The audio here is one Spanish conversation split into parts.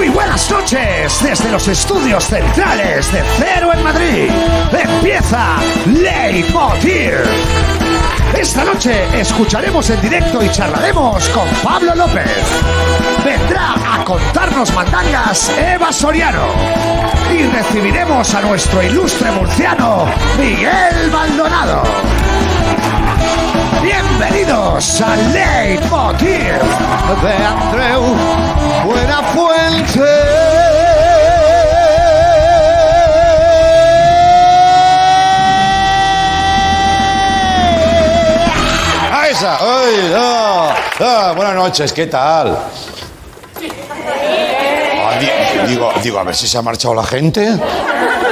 Muy buenas noches desde los estudios centrales de Cero en Madrid. Empieza Leitmotiv. Esta noche escucharemos en directo y charlaremos con Pablo López. Vendrá a contarnos mandangas Eva Soriano. Y recibiremos a nuestro ilustre murciano Miguel Maldonado. Bienvenidos a Leitmotiv de Andreu Buenafuente. ¡Ay! ah, ah, buenas noches, ¿qué tal? Ah, di- digo, digo, a ver si se ha marchado la gente.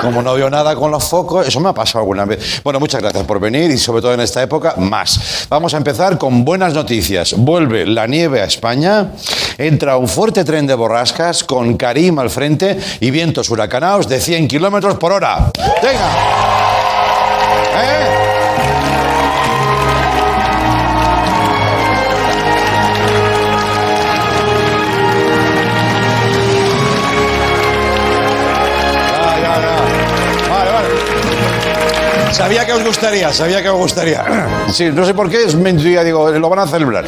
Como no veo nada con los focos, eso me ha pasado alguna vez. Bueno, muchas gracias por venir y sobre todo en esta época, más. Vamos a empezar con buenas noticias. Vuelve la nieve a España, entra un fuerte tren de borrascas con Karim al frente y vientos huracanados de 100 kilómetros por hora. ¡Venga! ¿Eh? Sabía que os gustaría, sabía que os gustaría. Sí, no sé por qué, es mentira, digo, lo van a celebrar.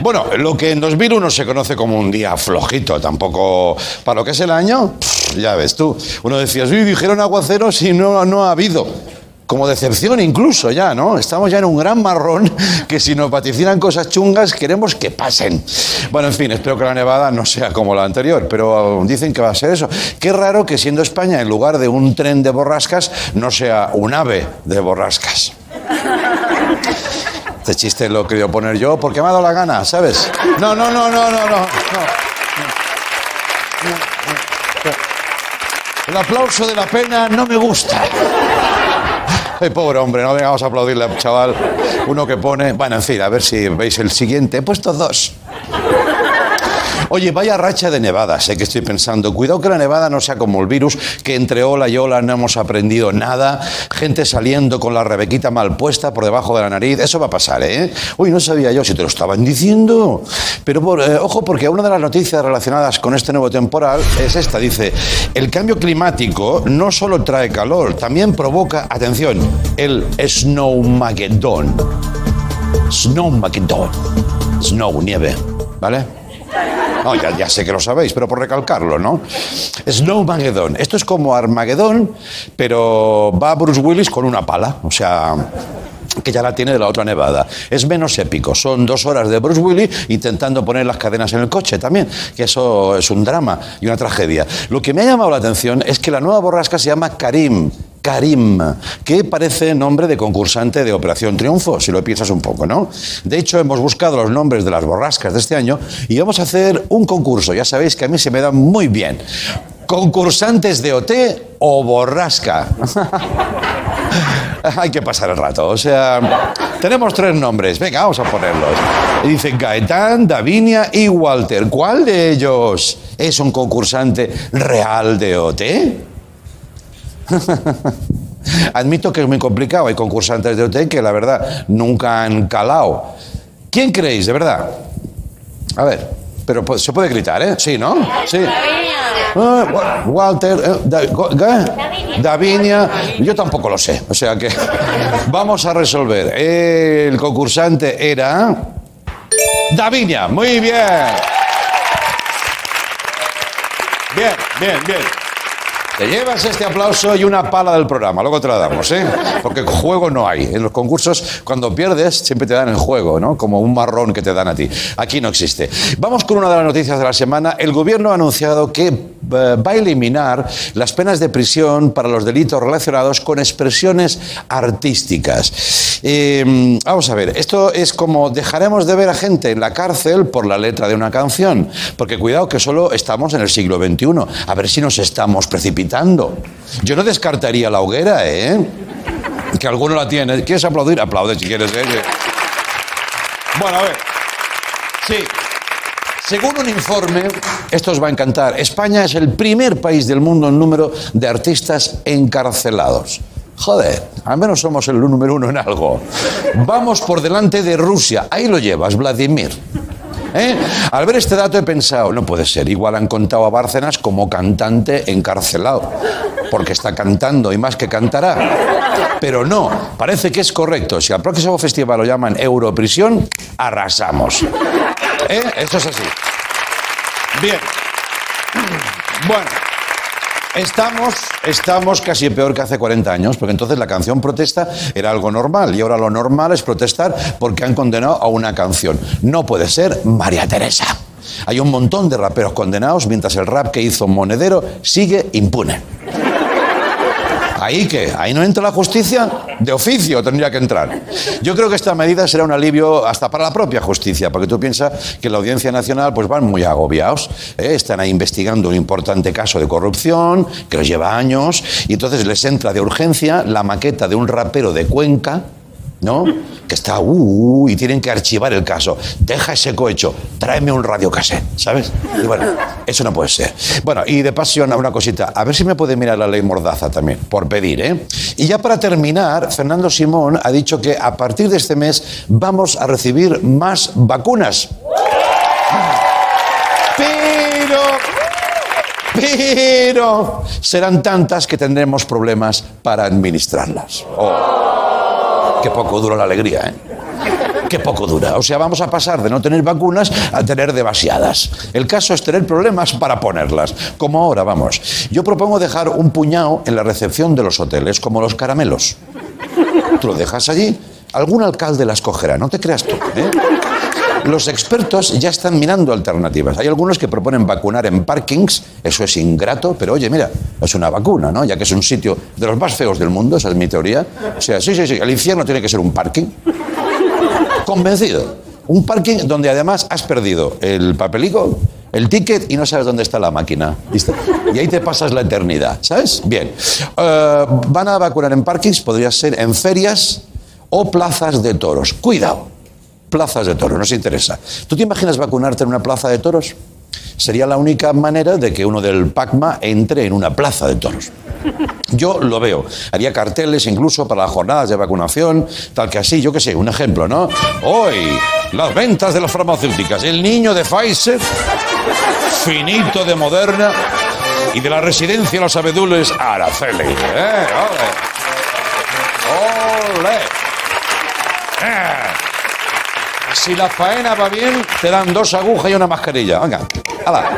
Bueno, lo que en 2001 se conoce como un día flojito, tampoco para lo que es el año, ya ves tú. Uno decía, sí, dijeron aguaceros y no, no ha habido. Como decepción incluso ya, ¿no? Estamos ya en un gran marrón que si nos vaticinan cosas chungas queremos que pasen. Bueno, en fin, espero que la nevada no sea como la anterior, pero dicen que va a ser eso. Qué raro que siendo España en lugar de un tren de borrascas no sea un ave de borrascas. Este chiste lo querido poner yo porque me ha dado la gana, ¿sabes? No, no, no, no, no, no. no. El aplauso de la pena no me gusta. Ay, pobre hombre, no vengamos a aplaudirle al chaval. Uno que pone. Bueno, en fin, a ver si veis el siguiente. He puesto dos. Oye, vaya racha de nevadas, sé que estoy pensando. Cuidado que la nevada no sea como el virus, que entre ola y ola no hemos aprendido nada. Gente saliendo con la rebequita mal puesta por debajo de la nariz. Eso va a pasar, ¿eh? Uy, no sabía yo si te lo estaban diciendo. Pero por- eh, ojo, porque una de las noticias relacionadas con este nuevo temporal es esta. Dice, el cambio climático no solo trae calor, también provoca, atención, el snowmageddon. Snowmageddon. Snow, nieve, ¿vale? No, ya, sé que lo sabéis, pero por recalcarlo, ¿no? Snowmageddon. Esto es como Armagedón, pero va Bruce Willis con una pala. O sea, que ya la tiene de la otra nevada. Es menos épico. Son dos horas de Bruce Willis intentando poner las cadenas en el coche también, que eso es un drama y una tragedia. Lo que me ha llamado la atención es que la nueva borrasca se llama Karim. Karim, que parece nombre de concursante de Operación Triunfo, si lo piensas un poco, ¿no? De hecho, hemos buscado los nombres de las borrascas de este año y vamos a hacer un concurso. Ya sabéis que a mí se me da muy bien. Concursantes de OT o borrasca. Hay que pasar el rato. O sea, tenemos tres nombres. Venga, vamos a ponerlos. Dice Gaetán, Davinia y Walter. ¿Cuál de ellos es un concursante real de OT? Admito que es muy complicado. Hay concursantes de OT que la verdad nunca han calado. ¿Quién creéis, de verdad? A ver, pero pues, se puede gritar, ¿eh? Sí, ¿no? Sí. Ah, Wa- Walter, eh, Da-. Davinia, yo tampoco lo sé. O sea que vamos a resolver. El concursante era Davinia. Muy bien. Bien, bien, bien. Te llevas este aplauso y una pala del programa, luego te la damos, ¿eh? Porque juego no hay. En los concursos, cuando pierdes, siempre te dan el juego, ¿no? Como un marrón que te dan a ti. Aquí no existe. Vamos con una de las noticias de la semana. El gobierno ha anunciado que eh, va a eliminar las penas de prisión para los delitos relacionados con expresiones artísticas. Eh, vamos a ver, esto es como dejaremos de ver a gente en la cárcel por la letra de una canción. Porque cuidado que solo estamos en el siglo XXI. A ver si nos estamos precipitando. Yo no descartaría la hoguera, ¿eh? Que alguno la tiene. ¿Quieres aplaudir? Aplaude si quieres. ¿eh? Bueno, a ver. Sí. Según un informe, esto os va a encantar, España es el primer país del mundo en número de artistas encarcelados. Joder, al menos somos el número uno en algo. Vamos por delante de Rusia. Ahí lo llevas, Vladimir. ¿eh? Al ver este dato he pensado, no puede ser, igual han contado a Bárcenas como cantante encarcelado, porque está cantando y más que cantará. Pero no, parece que es correcto. Si al próximo festival lo llaman Europrisión, arrasamos. ¿Eh? Esto es así. Bien. Bueno. Estamos, estamos casi peor que hace 40 años, porque entonces la canción protesta era algo normal y ahora lo normal es protestar porque han condenado a una canción. No puede ser María Teresa. Hay un montón de raperos condenados mientras el rap que hizo Monedero sigue impune. ¿Ahí qué? ¿Ahí no entra la justicia? De oficio tendría que entrar. Yo creo que esta medida será un alivio hasta para la propia justicia, porque tú piensas que la Audiencia Nacional pues van muy agobiados. ¿eh? Están ahí investigando un importante caso de corrupción que les lleva años y entonces les entra de urgencia la maqueta de un rapero de Cuenca ¿no? Que está, uh, y tienen que archivar el caso. Deja ese cohecho, tráeme un radiocassette, ¿sabes? Y bueno, eso no puede ser. Bueno, y de pasión, una cosita, a ver si me puede mirar la ley Mordaza también, por pedir, ¿eh? Y ya para terminar, Fernando Simón ha dicho que a partir de este mes vamos a recibir más vacunas. Pero pero serán tantas que tendremos problemas para administrarlas. Oh. Qué poco dura la alegría, ¿eh? Qué poco dura. O sea, vamos a pasar de no tener vacunas a tener demasiadas. El caso es tener problemas para ponerlas. Como ahora, vamos. Yo propongo dejar un puñado en la recepción de los hoteles, como los caramelos. Tú lo dejas allí, algún alcalde las cogerá, no te creas tú. ¿eh? Los expertos ya están mirando alternativas. Hay algunos que proponen vacunar en parkings, eso es ingrato, pero oye, mira, es una vacuna, ¿no? Ya que es un sitio de los más feos del mundo, esa es mi teoría. O sea, sí, sí, sí, el infierno tiene que ser un parking. Convencido. Un parking donde además has perdido el papelico, el ticket y no sabes dónde está la máquina. Y ahí te pasas la eternidad, ¿sabes? Bien. Eh, van a vacunar en parkings, podría ser en ferias o plazas de toros. Cuidado plazas de toros, nos interesa. ¿Tú te imaginas vacunarte en una plaza de toros? Sería la única manera de que uno del PACMA entre en una plaza de toros. Yo lo veo. Haría carteles incluso para las jornadas de vacunación, tal que así, yo qué sé, un ejemplo, ¿no? Hoy, las ventas de las farmacéuticas. El niño de Pfizer, finito de Moderna y de la residencia Los Abedules Araceli. ¿Eh? ¡Ole! ¡Ole! ¡Eh! Si la faena va bien, te dan dos agujas y una mascarilla. Venga, hala.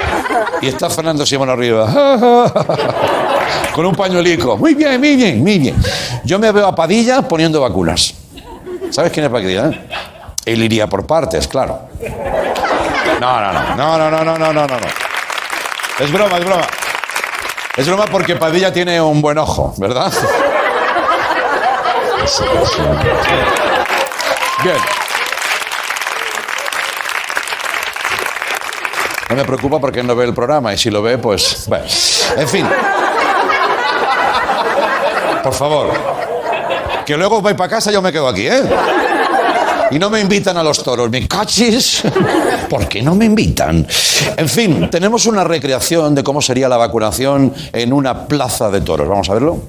Y está Fernando Simón arriba. Con un pañuelico. Muy bien, muy bien, muy bien. Yo me veo a Padilla poniendo vacunas. ¿Sabes quién es Padilla? Él iría por partes, claro. No, no, no, no, no, no, no, no, no. Es broma, es broma. Es broma porque Padilla tiene un buen ojo, ¿verdad? Bien. No me preocupa porque no ve el programa y si lo ve, pues. Bueno. En fin. Por favor. Que luego voy para casa y yo me quedo aquí, ¿eh? Y no me invitan a los toros. ¿Me cachis? ¿Por qué no me invitan? En fin, tenemos una recreación de cómo sería la vacunación en una plaza de toros. Vamos a verlo.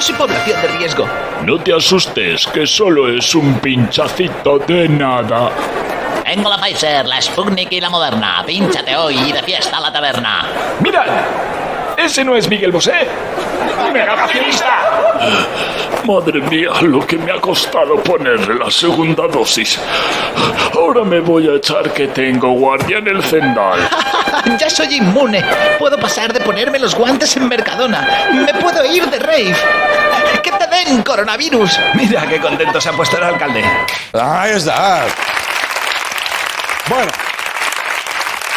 No soy población de riesgo. No te asustes, que solo es un pinchacito de nada. Tengo la Pfizer, la Sputnik y la Moderna. Pínchate hoy y de fiesta a la taberna. ¡Mirad! ¿Ese no es Miguel Bosé? ¡Negacionista! Madre mía, lo que me ha costado ponerle la segunda dosis. Ahora me voy a echar que tengo guardia en el cendal. ya soy inmune. Puedo pasar de ponerme los guantes en Mercadona. Me puedo ir de rave. ¡Que te den coronavirus! Mira qué contento se ha puesto el alcalde. Ahí está. Bueno.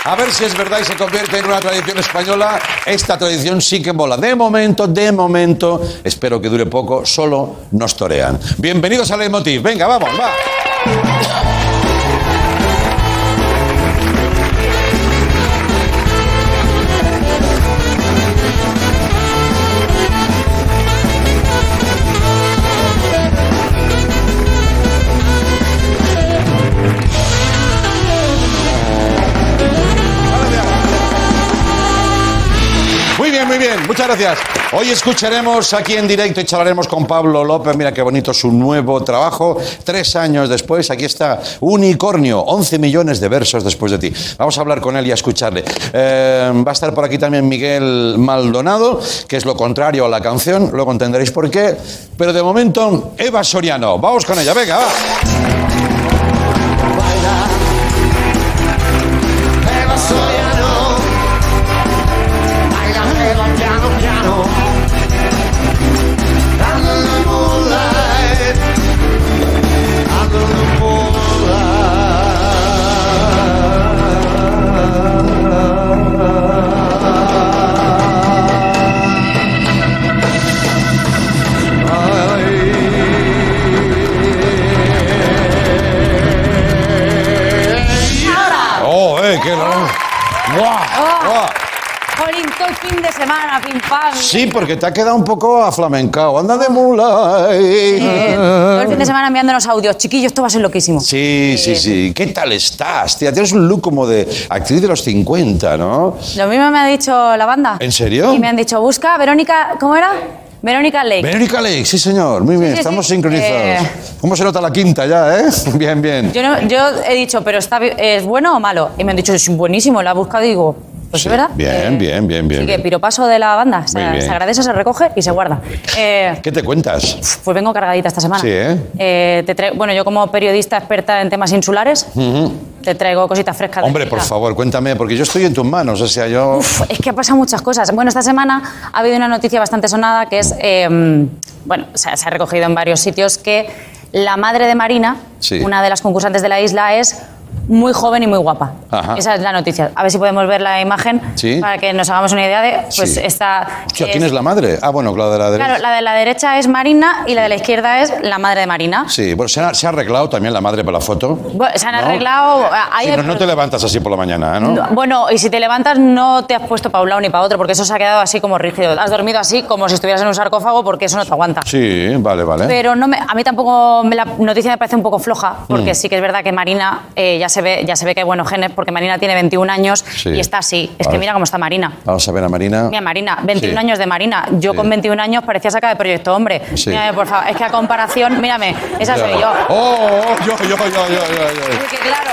A ver si es verdad y se convierte en una tradición española. Esta tradición sí que mola. De momento, de momento, espero que dure poco, solo nos torean. Bienvenidos a Leitmotiv. Venga, vamos, va. Muchas gracias. Hoy escucharemos aquí en directo y charlaremos con Pablo López. Mira qué bonito su nuevo trabajo. Tres años después, aquí está Unicornio, 11 millones de versos después de ti. Vamos a hablar con él y a escucharle. Eh, va a estar por aquí también Miguel Maldonado, que es lo contrario a la canción. Luego entenderéis por qué. Pero de momento, Eva Soriano. Vamos con ella, venga, va. Sí, porque te ha quedado un poco aflamencado. Anda de moonlight. todo el fin de semana enviándonos audios. Chiquillo, esto va a ser loquísimo. Sí, sí, sí. ¿Qué tal estás? Tía, tienes un look como de actriz de los 50, ¿no? Lo mismo me ha dicho la banda. ¿En serio? Y me han dicho, busca Verónica, ¿cómo era? Verónica Lake. Verónica Lake, sí, señor. Muy bien, sí, estamos sí. sincronizados. Eh. ¿Cómo se nota la quinta ya, eh? Bien, bien. Yo, no- yo he dicho, pero está, ¿es bueno o malo? Y me han dicho, es buenísimo. La he buscado y digo, pues Sí, verdad. bien, bien, bien, bien, Así que piropaso de la banda. Se, agradece, se recoge y se guarda. Eh, ¿Qué te cuentas? pues vengo cargadita esta semana. Sí, ¿eh? Eh, te bueno, yo como periodista experta en temas insulares, te traigo cositas frescas. Hombre, por favor, cuéntame, porque yo estoy en tus manos, o sea, yo... Uf, es que ha pasado muchas cosas. Bueno, esta semana ha habido una noticia bastante sonada que es, eh, bueno, se ha, se ha recogido en varios sitios que la madre de Marina, Sí. una de las concursantes de la isla, es muy joven y muy guapa. Ajá. Esa es la noticia. A ver si podemos ver la imagen Sí. para que nos hagamos una idea de, pues Sí. esta... Hostia, ¿quién es la madre? Ah, bueno, la de la derecha. Claro, la de la derecha es Marina y la de la izquierda es la madre de Marina. Sí, bueno, se ha, se ha arreglado también la madre para la foto. Bueno, se han ¿No? arreglado... hay- Sí, no, no te levantas así por la mañana, ¿eh, ¿no? No, Bueno, y si te levantas no te has puesto para un lado ni para otro, porque eso se ha quedado así como rígido. Has dormido así como si estuvieras en un sarcófago, porque eso no te aguanta. Sí, vale, vale. Pero no me- a mí tampoco me la noticia me parece un poco floja, porque sí que es verdad que Marina eh, ya se ve ya se ve que hay buenos genes, porque Marina tiene 21 años Sí. y está así. Es que mira cómo está Marina. Vamos a ver a Marina. Mira, Marina, 21 Sí. años de Marina. Yo Sí. con 21 años parecía sacar de Proyecto Hombre. Mírame, por favor. Es que a comparación, mírame, esa soy yo. Oh, oh, yo, yo, yo, yo, yo, yo. Es que claro,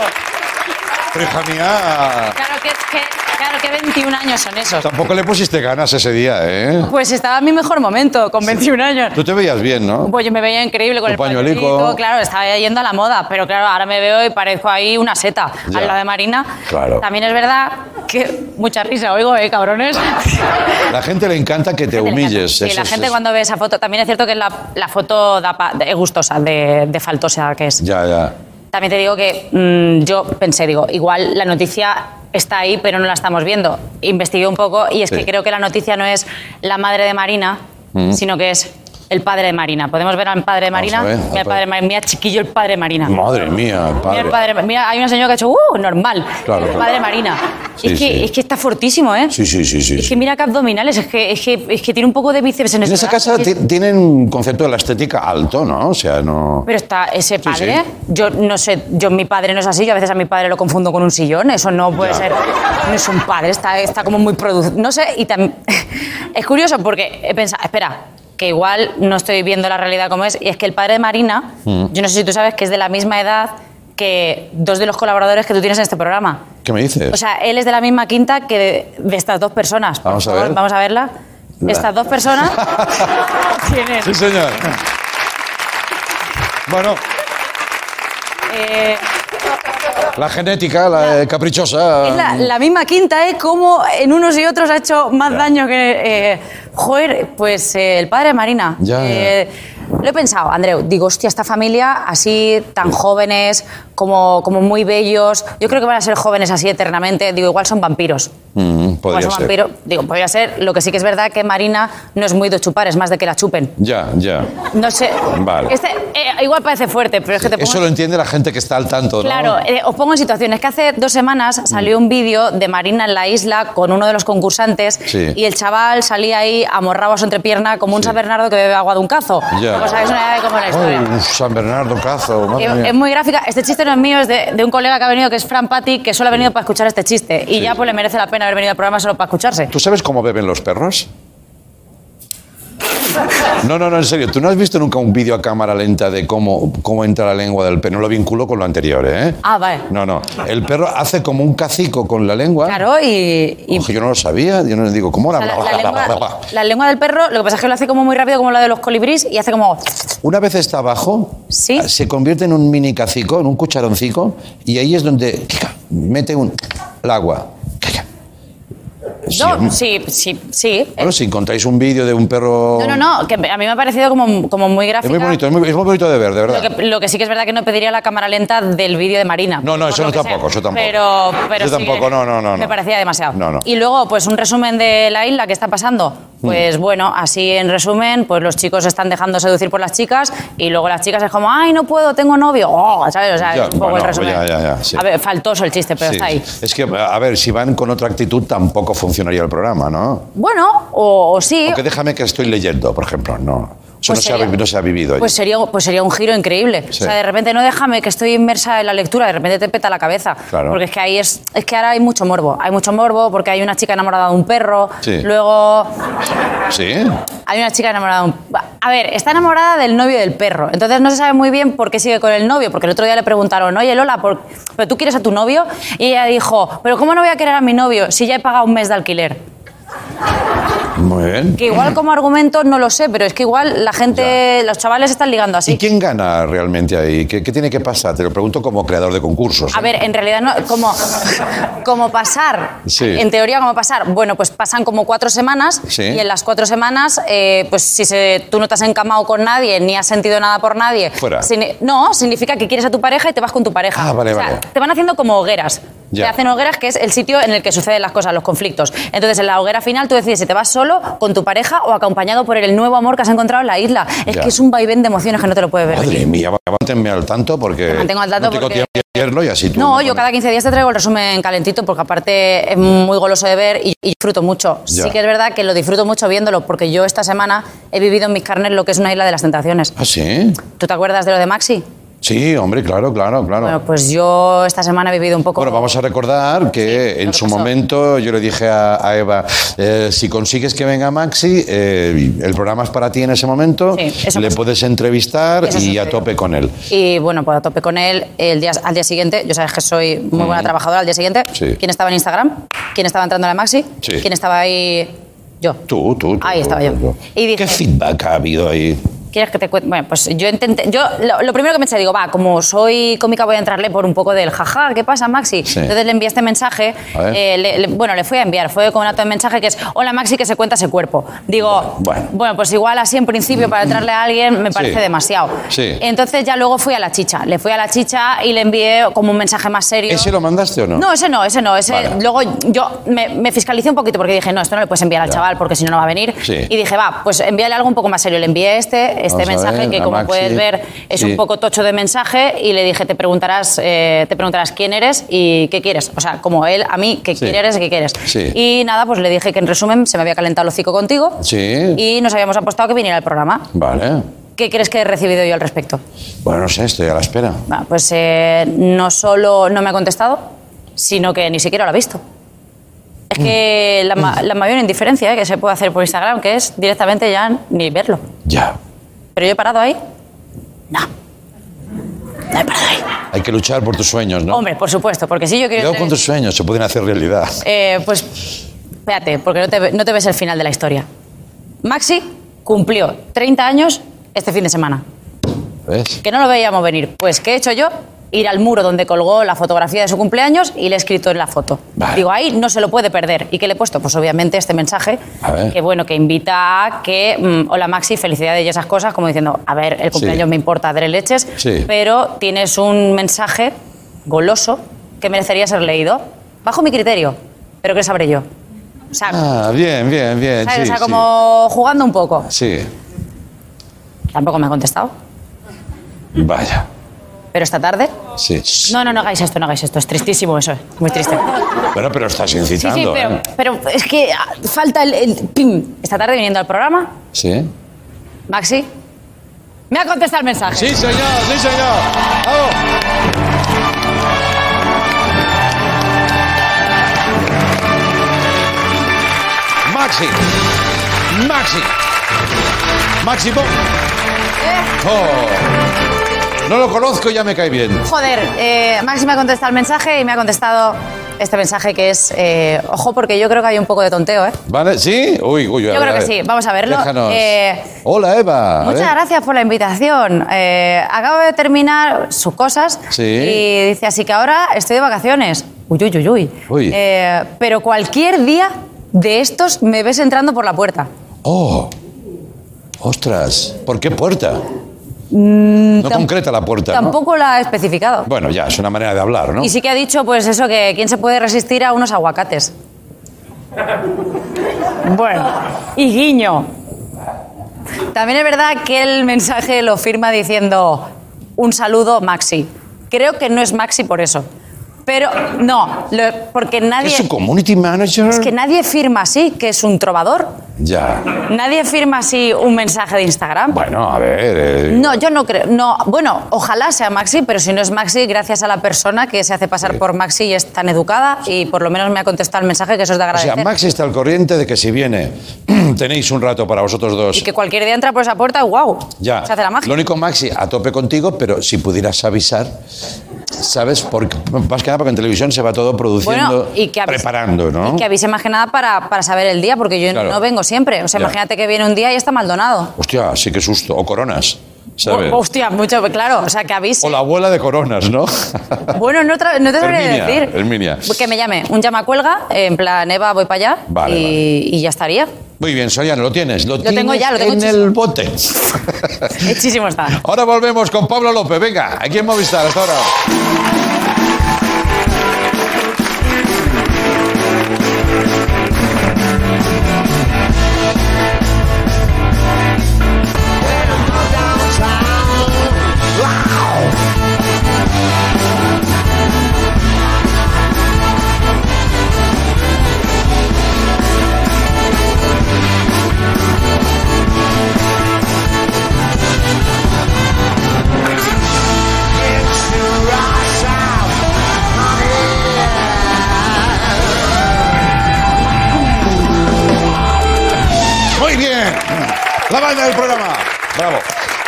Pero hija mía, claro que, que- claro que 21 años son esos. tampoco le pusiste ganas ese día, ¿eh? Pues estaba en mi mejor momento, con 21 años. Tú te veías bien, ¿no? Pues yo me veía increíble con el pañuelico. pañuelito, claro, estaba yendo a la moda, pero claro, ahora me veo y parezco ahí una seta Ya. al lado de Marina. Claro. También es verdad que mucha risa oigo, eh, cabrones. La gente le encanta que te humilles. Sí, eso la es- gente es- cuando ve esa foto, también es cierto que la, la foto da pa- es gustosa, de, de faltosa que es. Ya, ya. También te digo que mm, yo pensé, digo, igual la noticia está ahí, pero no la estamos viendo. Investigué un poco y es Sí. que creo que la noticia no es la madre de Marina, Mm. sino que es el padre de Marina. ¿Podemos ver al padre de Marina? ver, mira, el padre de Marina, mira, chiquillo, el padre de Marina. Madre mía, padre. el padre, mira, hay una señora que ha hecho, ¡uh! Normal. Claro, el claro. padre de Marina. Sí, es, que, sí. es que está fortísimo, ¿eh? Sí, sí, sí, sí. Es que mira qué abdominales, es que, es que, es que tiene un poco de bíceps en, En ese esa casa ti- tienen un concepto de la estética alto, ¿no? O sea, no... Pero está ese padre, yo no sé, yo mi padre no es así, yo a veces a mi padre lo confundo con un sillón, eso no puede Ya. ser, no es un padre, está, está como muy producido, no sé, y también es curioso porque he pensado, espera, que igual no estoy viendo la realidad como es, y es que el padre de Marina, Mm. yo no sé si tú sabes que es de la misma edad que dos de los colaboradores que tú tienes en este programa. ¿Qué me dices? O sea, él es de la misma quinta que de, de estas dos personas. Vamos a ver. Vamos a verla. La- Estas dos personas tienen... Sí, señor. Bueno, eh, la genética, la eh, caprichosa... Es la, la misma quinta, ¿eh? Como en unos y otros ha hecho más daño que. eh, joder, pues eh, el padre de Marina. Ya, ya. Lo he pensado, Andreu. Digo, hostia, esta familia así, tan jóvenes, como, como muy bellos. Yo creo que van a ser jóvenes así eternamente. Digo, igual son vampiros. Mm, Igual podría son ser. vampiros. Digo, podría ser. Lo que sí que es verdad que Marina no es muy de chupar, es más de que la chupen. Ya, ya. No sé. Vale. Este, eh, igual parece fuerte, pero es que te pongo. Eso lo entiende la gente que está al tanto, ¿no? Claro, eh, os pongo en situaciones que hace dos semanas salió un vídeo de Marina en la isla con uno de los concursantes Sí. y el chaval salía ahí amorrado a su entrepierna como un San Bernardo que bebe agua de un cazo. Ya. Pues sabéis una idea de cómo es la historia. San Bernardo, Cazo, madre Es, mía. es muy gráfica. Este chiste no es mío, es de, de un colega que ha venido, que es Fran Patti, que solo ha venido para escuchar este chiste. Y ya pues le merece la pena haber venido al programa solo para escucharse. ¿Tú sabes cómo beben los perros? No, no, no, en serio. ¿Tú no has visto nunca un vídeo a cámara lenta de cómo, cómo entra la lengua del perro? No lo vinculo con lo anterior, ¿eh? Ah, vale. No, no. El perro hace como un cacico con la lengua. Claro, y... y- Ojo, yo no lo sabía. Yo no le digo, ¿cómo la, la, la lengua, la lengua del perro, lo que pasa es que lo hace como muy rápido, como la de los colibrís, y hace como... Una vez está abajo, Sí. se convierte en un mini cacico, en un cucharoncico, y ahí es donde mete un, el agua. Sí, No, sí, sí, sí. Bueno, si encontráis un vídeo de un perro... No, no, no, que a mí me ha parecido como, como muy Es gráfica. muy bonito, es muy, es muy bonito de ver, de verdad. Lo que, lo que sí que es verdad que no pediría la cámara lenta del vídeo de Marina. No, no, eso no tampoco, sea. eso tampoco. Pero, pero sí tampoco, no, no, no, Me parecía demasiado. No, no. Y luego, pues un resumen de la isla que está pasando. Pues Mm. bueno, así en resumen, pues los chicos están dejando seducir por las chicas y luego las chicas es como, ay, no puedo, tengo novio. Oh, ¿sabes? O sea, Ya, es un poco bueno, el resumen. ya, ya, ya, sí. A ver, faltoso el chiste, pero Sí. está ahí. Es que, a ver, si van con otra actitud tampoco funcionaría el programa, ¿no? Bueno, o, o sí. Aunque déjame que estoy leyendo, por ejemplo, no. Eso Pues no, se ha, sería- no se ha vivido. Pues sería, pues sería un giro increíble. Sí. O sea, de repente no déjame que estoy inmersa en la lectura, de repente te peta la cabeza. Claro. Porque es que ahí es, es que ahora hay mucho morbo. Hay mucho morbo porque hay una chica enamorada de un perro. Sí. Luego ¿Sí? hay una chica enamorada de un. A ver, está enamorada del novio del perro. Entonces no se sabe muy bien por qué sigue con el novio. Porque el otro día le preguntaron, oye Lola, ¿por- ¿pero tú quieres a tu novio? Y ella dijo, ¿pero cómo no voy a querer a mi novio si ya he pagado un mes de alquiler? Muy bien. Que igual como argumento no lo sé, pero es que igual la gente, los chavales están ligando así. ¿Y quién gana realmente ahí? ¿Qué, qué tiene que pasar? Te lo pregunto como creador de concursos. ¿eh? A ver, en realidad, no, como, como pasar, Sí. en teoría, como pasar, bueno, pues pasan como cuatro semanas Sí. y en las cuatro semanas, eh, pues si se- tú no te has encamado con nadie ni has sentido nada por nadie, Fuera. no, significa que quieres a tu pareja y te vas con tu pareja. Ah, vale, O sea, vale. Te van haciendo como hogueras. Ya. Te hacen hogueras, que es el sitio en el que suceden las cosas, los conflictos. Entonces, en la hoguera final, tú decides si te vas solo, con tu pareja o acompañado por el nuevo amor que has encontrado en la isla. Es Ya. que es un vaivén de emociones que no te lo puedes ver. Madre mía, manténme al tanto porque Te mantengo al tanto no tengo porque- y así tú... No, yo cada 15 días te traigo el resumen calentito porque aparte es muy goloso de ver y, y disfruto mucho. Ya. Sí que es verdad que lo disfruto mucho viéndolo porque yo esta semana he vivido en mis carnes lo que es una isla de las tentaciones. ¿Ah, sí? ¿Tú te acuerdas de lo de Maxi? Sí, hombre, claro, claro, claro. Bueno, pues yo esta semana he vivido un poco... Bueno, vamos a recordar que Sí, en que su pasó. momento yo le dije a, a Eva, eh, si consigues que venga Maxi, eh, el programa es para ti en ese momento, Sí, le pasó. puedes entrevistar Eso y a tope con él. Y bueno, pues a tope con él el día, al día siguiente. Yo sabes que soy muy buena trabajadora al día siguiente. Mm. Sí. ¿Quién estaba en Instagram? ¿Quién estaba entrando a la Maxi? Sí. ¿Quién estaba ahí? Yo. Tú, tú, tú. Ahí tú, estaba yo. tú. Y dije- ¿Qué feedback ha habido ahí? ¿Quieres que te cuente? Bueno, pues yo intenté. Yo lo, lo primero que me eché, digo, va, como soy cómica, voy a entrarle por un poco del jaja, ¿qué pasa, Maxi? Sí. Entonces le envié este mensaje. Eh, le- le- bueno, le fui a enviar, fue con un acto de mensaje que es: Hola, Maxi, que se cuenta ese cuerpo. Digo, Bueno. bueno, pues igual así en principio para entrarle a alguien me parece Sí. demasiado. Sí. Entonces ya luego fui a la chicha. Le fui a la chicha y le envié como un mensaje más serio. ¿Ese lo mandaste o no? No, ese no, ese no. Ese, Vale. Luego yo me, me fiscalicé un poquito porque dije, no, esto no le puedes enviar al Ya. chaval porque si no, no va a venir. Y dije, va, pues envíale algo un poco más serio. Le envié este, este Vamos mensaje ver, que a como Maxi. puedes ver es Sí. un poco tocho de mensaje y le dije, te preguntarás, eh, te preguntarás quién eres y qué quieres. O sea, como él a mí, que Sí. quién eres y qué quieres. Sí. Y nada, pues le dije que en resumen se me había calentado el hocico contigo Sí. y nos habíamos apostado que viniera al programa. Vale. ¿Qué crees que he recibido yo al respecto? Bueno, no sé, estoy a la espera. Pues eh, no solo no me ha contestado, sino que ni siquiera lo ha visto. Es que la, la mayor indiferencia eh, que se puede hacer por Instagram, que es directamente ya ni verlo. Ya. Pero yo he parado ahí. No. No he parado ahí. Hay que luchar por tus sueños, ¿no? Hombre, por supuesto, porque si yo quiero... Cuidado con tus sueños, se pueden hacer realidad. Eh, pues espérate, porque no te, no te ves el final de la historia. Maxi cumplió 30 años este fin de semana. ¿Ves? Que no lo veíamos venir. Pues, ¿qué he hecho yo? Ir al muro donde colgó la fotografía de su cumpleaños y le he escrito en la foto. Vale. Digo, ahí no se lo puede perder. ¿Y qué le he puesto? Pues obviamente este mensaje, que bueno, que invita a que, mm, hola Maxi, felicidades y esas cosas, como diciendo, a ver, el cumpleaños Sí. me importa, daré leches, Sí. pero tienes un mensaje goloso que merecería ser leído, bajo mi criterio, pero ¿qué sabré yo? O sea, Ah, bien, bien, bien. ¿sabes? Sí, o sea como jugando un poco. Sí. Tampoco me ha contestado, Vaya. Pero esta tarde... Sí. No, no, no hagáis esto, no hagáis esto. Es tristísimo eso, muy triste. Bueno, pero estás incitando, sí, pero, ¿eh? pero es que falta el, el pim. Esta tarde viniendo al programa, Sí. Maxi, me ha contestado el mensaje. Sí, señor, sí, señor. Vamos. Maxi. Maxi. Máximo. Eh, Oh. No lo conozco y ya me cae bien. Joder, eh, Maxi me ha contestado el mensaje y me ha contestado este mensaje que es, eh, ojo, porque yo creo que hay un poco de tonteo, ¿eh? ¿Vale? ¿Sí? Uy, uy, a Yo ver, creo a que ver. sí. Vamos a verlo. Déjanos. Eh, Hola, Eva. A Muchas ver. gracias por la invitación. Eh, acabo de terminar sus cosas Sí. y dice así que ahora estoy de vacaciones. Uy, uy, uy, uy. Uy. Eh, pero cualquier día de estos me ves entrando por la puerta. Oh. Ostras. ¿Por qué puerta? No tam- concreta la puerta, ¿no? Mm, Tampoco la ha especificado. Bueno, ya, es una manera de hablar, ¿no? Y sí que ha dicho, pues eso, que quién se puede resistir a unos aguacates. Bueno, y guiño. También es verdad que el mensaje lo firma diciendo un saludo Maxi. Creo que no es Maxi por eso. Pero no, lo- porque nadie... ¿Es su community manager? Es que nadie firma así, que es un trovador. Ya. Nadie firma así un mensaje de Instagram. Bueno, a ver. eh, No, yo no creo. No, bueno, ojalá sea Maxi, pero si no es Maxi, gracias a la persona que se hace pasar por Maxi y es tan educada y por lo menos me ha contestado el mensaje que eso es de O agradecer. sea, Max está al corriente de que si viene tenéis un rato para vosotros dos. Y que cualquier día entra por esa puerta wow, Ya. se hace la magia. Lo único, Maxi, a tope contigo, pero si pudieras avisar, ¿sabes? Porque, más que nada porque en televisión se va todo produciendo, Bueno, y que preparando, ¿no? y que avise más que nada para, para saber el día, porque yo Claro. no vengo siempre. O sea, Ya. imagínate que viene un día y está Maldonado. Hostia, sí que susto. O coronas, ¿sabes? Hostia, mucho, claro, o sea, que avise. O la abuela de coronas, ¿no? Bueno, no, no te sabría Herminia, decir. Herminia. Que me llame, un llama cuelga, en plan, Eva, voy para allá Vale, y, y ya estaría. Muy bien, Soriano, lo tienes. Lo, tengo tienes ya, lo tengo en el bote. Hechísimo está. Ahora volvemos con Pablo López. Venga, aquí en Movistar, hasta ahora.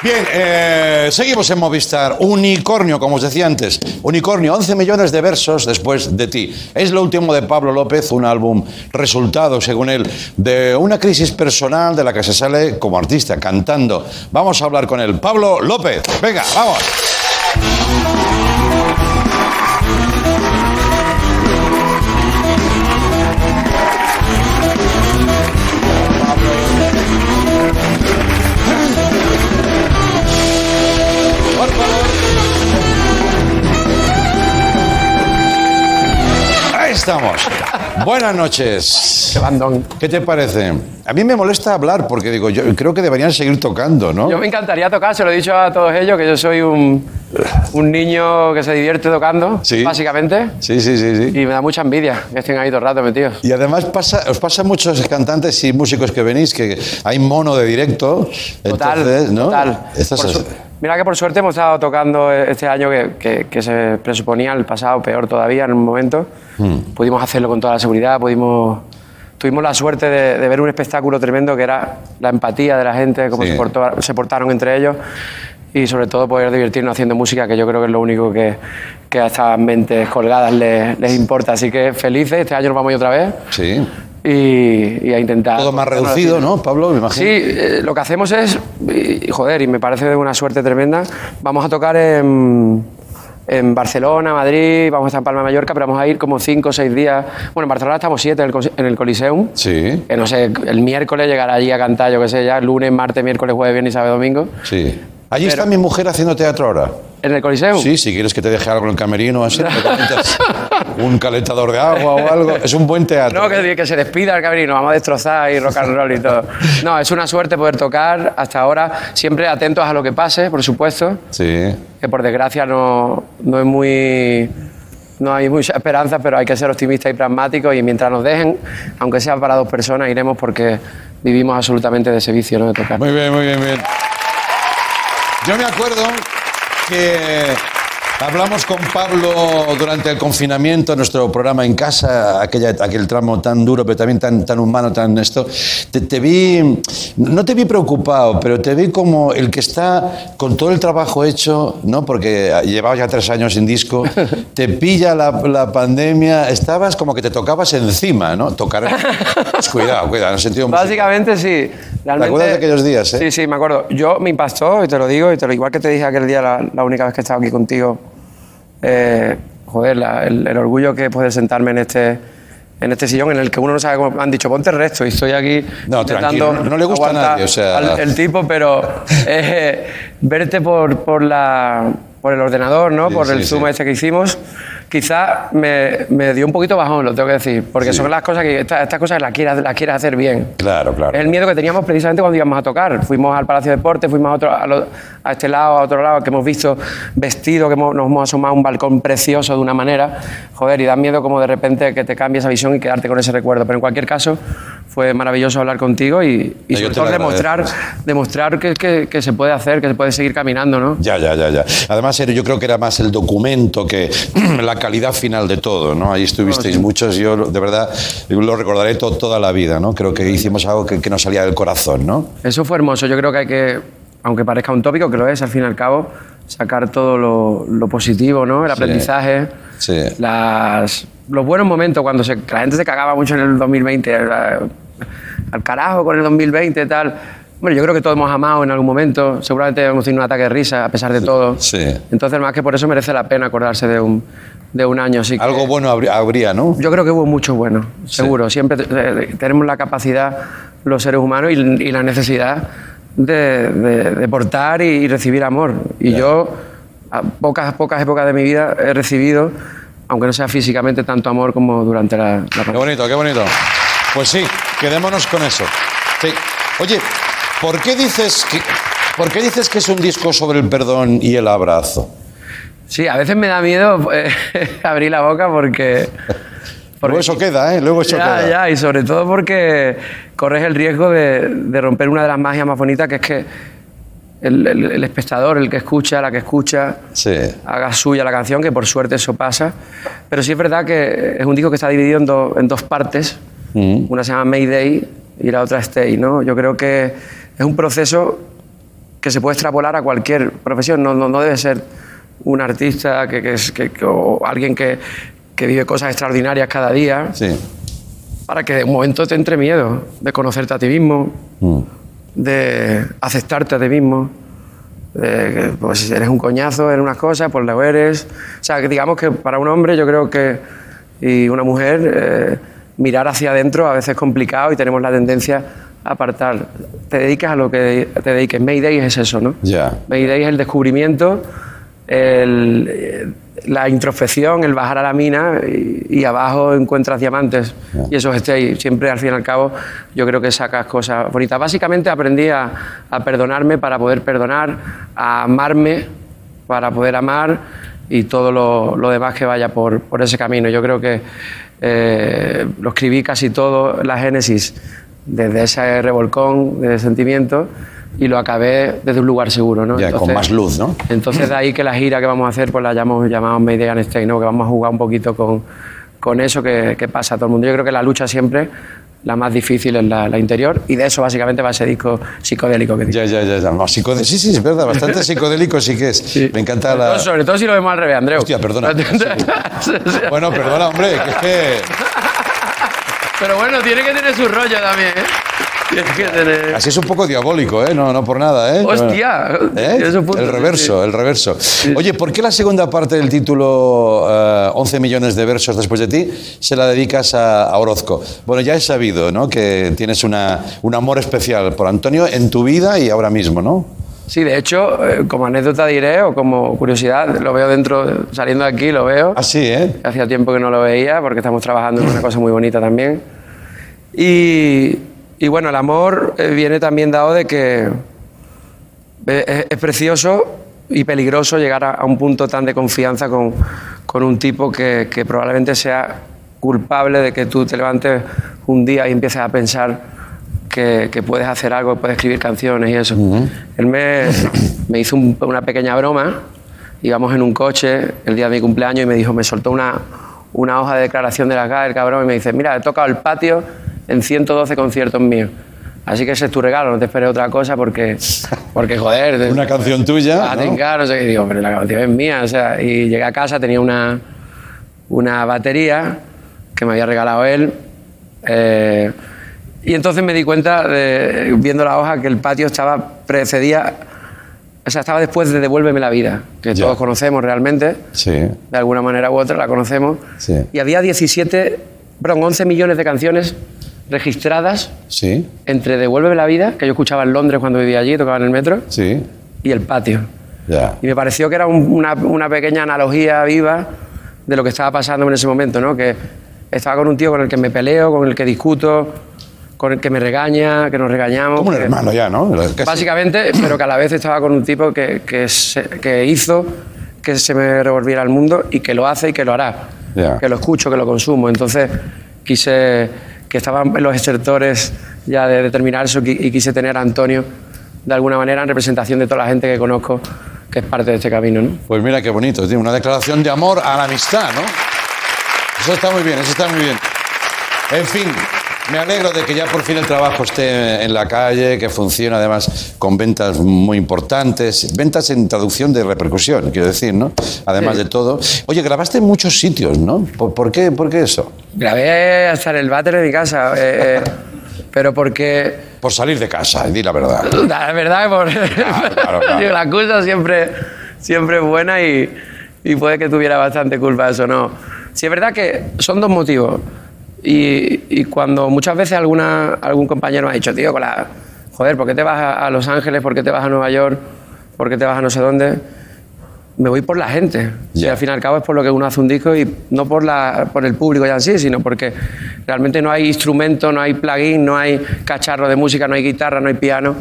Bien, eh, seguimos en Movistar. Unicornio, como os decía antes. Unicornio, 11 millones de versos después de ti. Es lo último de Pablo López, un álbum resultado, según él, de una crisis personal de la que se sale como artista, cantando. Vamos a hablar con él. Pablo López, venga, vamos. Estamos. Buenas noches. bandón. ¿Qué te parece? A mí me molesta hablar porque digo, yo creo que deberían seguir tocando, ¿no? Yo me encantaría tocar, se lo he dicho a todos ellos, que yo soy un, un niño que se divierte tocando, Sí. básicamente. Sí, sí, sí, sí. Y me da mucha envidia que estén ahí todo el rato metidos. Y además pasa, os pasa a muchos cantantes y músicos que venís que hay mono de directo. Total, entonces, ¿no? total. Estas Por su- Mira que por suerte hemos estado tocando este año que, que- que se presuponía el pasado peor todavía en un momento. Hmm. Pudimos hacerlo con toda la seguridad, pudimos... Tuvimos la suerte de, de ver un espectáculo tremendo que era la empatía de la gente, cómo Sí. se, portó- se portaron entre ellos y sobre todo poder divertirnos haciendo música, que yo creo que es lo único que, que a estas mentes colgadas les, les importa. Así que felices, este año nos vamos a ir otra vez Sí. Y, y a intentar... Todo más reducido, ¿no, Pablo? Me imagino. Sí, eh, lo que hacemos es, y, joder, y me parece de una suerte tremenda, vamos a tocar en, en Barcelona, Madrid, vamos a estar en Palma de Mallorca, pero vamos a ir como cinco o seis días. Bueno, en Barcelona estamos siete en el, en el Coliseum. Sí, Que no sé, el miércoles llegará allí a cantar, yo qué sé, ya, lunes, martes, miércoles, jueves, viernes y sábado, domingo. sí. Allí Pero- está mi mujer haciendo teatro ahora. ¿En el Coliseum? Sí, si quieres que te deje algo en el camerino, así, un calentador de agua o algo. Es un buen teatro. No, que, que se despida el camerino, vamos a destrozar y rock and roll y todo. No, es una suerte poder tocar hasta ahora, siempre atentos a lo que pase, por supuesto. Sí. que por desgracia no, no es muy no hay mucha esperanza, pero hay que ser optimistas y pragmáticos y mientras nos dejen, aunque sea para dos personas, iremos porque vivimos absolutamente de ese vicio, ¿no? De tocar. Muy bien, muy bien, bien. Yo me acuerdo que Hablamos con Pablo durante el confinamiento, nuestro programa en casa, aquella, aquel tramo tan duro, pero también tan, tan humano, tan esto. Te, te vi, no te vi preocupado, pero te vi como el que está con todo el trabajo hecho, ¿no? Porque llevabas ya tres años sin disco, te pilla la, la pandemia, estabas como que te tocabas encima, ¿no? Tocar. Pues cuidado, cuidado, en el sentido musical. Básicamente sí. Realmente, acuerdas de aquellos días, eh? Sí, sí, me acuerdo. Yo me impactó, y te lo digo, y te lo, igual que te dije aquel día, la, la única vez que he estado aquí contigo, eh, joder, la- el, el orgullo que poder sentarme en este, en este sillón en el que uno no sabe cómo han dicho, ponte el resto, y estoy aquí No, intentando no le gusta a nadie, o sea- al- el tipo, pero eh, verte por, por, la, por el ordenador, ¿no? Sí, por el sí, Zoom sí. este que hicimos, quizá me, me dio un poquito bajón, lo tengo que decir, porque Sí. son las cosas que, estas, estas cosas las quieres, las quieres hacer bien. Claro, claro. Es el miedo que teníamos precisamente cuando íbamos a tocar. Fuimos al Palacio de Deportes, fuimos a, otro, a, lo- a este lado, a otro lado, que hemos visto vestido, que hemos- nos hemos asomado a un balcón precioso de una manera. Joder, y da miedo como de repente que te cambie esa visión y quedarte con ese recuerdo. Pero en cualquier caso, fue maravilloso hablar contigo y, y No, sobre todo demostrar, demostrar que, que- que se puede hacer, que se puede seguir caminando, ¿no? Ya, ya, ya, ya. Además, yo creo que era más el documento que la calidad final de todo, ¿no? Ahí estuvisteis muchos, yo de verdad lo recordaré to- toda la vida, ¿no? Creo que hicimos algo que, que nos salía del corazón, ¿no? Eso fue hermoso. Yo creo que hay que, aunque parezca un tópico, que lo es al fin y al cabo, sacar todo lo, lo positivo, ¿no? El Sí. aprendizaje, Sí. las, los buenos momentos cuando se- la gente se cagaba mucho en el 2020, la- al carajo con el 2020 y tal. Bueno, yo creo que todos hemos amado en algún momento, seguramente hemos tenido un ataque de risa a pesar de todo. Sí. Entonces, más que por eso merece la pena acordarse de un, de un año. Así que- Algo bueno habría, ¿no? yo creo que hubo mucho bueno, seguro. Siempre eh, tenemos la capacidad, los seres humanos, y, y la necesidad de, de- de portar y, y recibir amor. Y Ya. yo, a pocas, pocas épocas de mi vida, he recibido, aunque no sea físicamente, tanto amor como durante la, la Qué pandemia. bonito, qué bonito. Pues sí, quedémonos con eso. Sí. Oye, ¿por qué dices que, ¿por qué dices que es un disco sobre el perdón y el abrazo? Sí, a veces me da miedo eh, abrir la boca porque... Luego eso queda, ¿eh? Luego eso ya, queda. ya, y sobre todo porque corres el riesgo de, de romper una de las magias más bonitas, que es que el, el- el espectador, el que escucha, la que escucha, Sí. haga suya la canción, que por suerte eso pasa. Pero sí es verdad que es un disco que está dividido en, do- en dos partes. Mm. Una se llama Mayday y la otra Stay, ¿no? Yo creo que es un proceso que se puede extrapolar a cualquier profesión. No, no, no debe ser un artista que, que es, que- que- o alguien que, que vive cosas extraordinarias cada día Sí. para que de un momento te entre miedo de conocerte a ti mismo, Mm. de aceptarte a ti mismo. De pues si eres un coñazo en unas cosas, pues lo eres. O sea, que digamos que para un hombre yo creo que, y una mujer, eh, mirar hacia adentro a veces es complicado y tenemos la tendencia a apartar. Te dediques a lo que te dediques. Mayday es eso, ¿no? Ya. Mayday es el descubrimiento, el, eh, la introspección, el bajar a la mina y, y abajo encuentras diamantes. Y eso es stay. Siempre, al fin y al cabo, yo creo que sacas cosas bonitas. Básicamente aprendí a, a perdonarme para poder perdonar, a amarme para poder amar y todo lo, lo demás que vaya por, por ese camino. Yo creo que eh, lo escribí casi todo la Génesis desde ese revolcón de sentimientos y lo acabé desde un lugar seguro, ¿no? Ya, con más luz, ¿no? Entonces de ahí que la gira que vamos a hacer pues la llamamos, llamamos Mayday and Stay, ¿no? Que vamos a jugar un poquito con, con eso que, que pasa a todo el mundo. Yo creo que la lucha siempre, la más difícil es la, la interior y de eso básicamente va ese disco psicodélico que. Ya, ya, ya. ya. No, Sí, sí, es verdad. Bastante psicodélico sí que es. Me encanta Sobre todo- la... sobre todo si lo vemos al revés, Andreu. Hostia, perdona. Bueno, perdona, hombre, que es que... Pero bueno, tiene que tener su rollo también, ¿eh? Así es un poco diabólico, ¿eh? No, no por nada, ¿eh? Hostia, ¿Eh? El reverso, el reverso. Oye, ¿por qué la segunda parte del título eh, 11 millones de versos después de ti se la dedicas a, a Orozco? Bueno, ya he sabido, ¿no? Que tienes una, un amor especial por Antonio en tu vida y ahora mismo, ¿no? Sí, de hecho, eh, como anécdota diré, o como curiosidad, lo veo dentro, saliendo de aquí, lo veo. Así, ¿eh? Hacía tiempo que no lo veía porque estamos trabajando en una cosa muy bonita también. Y, y bueno, el amor eh, viene también dado de que eh, es, es precioso y peligroso llegar a, a un punto tan de confianza con, con un tipo que, que probablemente sea culpable de que tú te levantes un día y empieces a pensar que, que puedes hacer algo, puedes escribir canciones y eso. Él me, me hizo un- una pequeña broma íbamos en un coche el día de mi cumpleaños y me dijo, me soltó una, una hoja de declaración de la GAE, el cabrón, y me dice, mira, he tocado el patio en 112 conciertos míos. Así que ese es tu regalo, no te esperes otra cosa porque, porque joder, Una canción tuya. a ¿no? sé qué. Y digo, pero la canción es mía. O sea, y llegué a casa, tenía una, una batería que me había regalado él. eh, y entonces me di cuenta, de- viendo la hoja, que el patio estaba precedía, o sea, estaba después de Devuélveme la vida, que Ya. todos conocemos realmente, Sí. de alguna manera u otra la conocemos. Sí. Y había 17, perdón, 11 millones de canciones registradas Sí. entre Devuélveme la vida, que yo escuchaba en Londres cuando vivía allí, tocaba en el metro, Sí. y el patio. Ya. Y me pareció que era un- una, una pequeña analogía viva de lo que estaba pasando en ese momento, ¿no? Que estaba con un tío con el que me peleo, con el que discuto, con el que me regaña, que nos regañamos. Como un que- hermano ya, ¿no? Casi. Básicamente, pero que a la vez estaba con un tipo que, que, se- que hizo que se me revolviera el mundo y que lo hace y que lo hará. Ya. Que lo escucho, que lo consumo. Entonces quise que estaban los estertores ya de determinar eso qui- y quise tener a Antonio de alguna manera en representación de toda la gente que conozco que es parte de este camino. ¿no? Pues mira qué bonito, tiene una declaración de amor a la amistad, ¿no? Eso está muy bien, eso está muy bien. En fin, me alegro de que ya por fin el trabajo esté en la calle, que funcione además con ventas muy importantes, ventas en traducción de repercusión, quiero decir, ¿no? Además Sí. de todo. Oye, grabaste en muchos sitios, ¿no? ¿Por, por qué, ¿Por qué eso? Grabé hasta en el váter de mi casa, eh, eh, pero porque Por salir de casa, di la verdad. La verdad, por... claro, claro. La excusa siempre, siempre es buena y, y puede que tuviera bastante culpa eso, no. Sí, es verdad que son dos motivos. Y, y cuando muchas veces alguna, algún compañero me ha dicho, tío, con la... joder, ¿por qué te vas a, a Los Ángeles? ¿Por qué te vas a Nueva York? ¿Por qué te vas a no sé dónde? Me voy por la gente. Y al fin y al cabo es por lo que uno hace un disco y no por, la, por el público ya en sí, sino porque realmente no hay instrumento, no hay plugin, no hay cacharro de música, no hay guitarra, no hay piano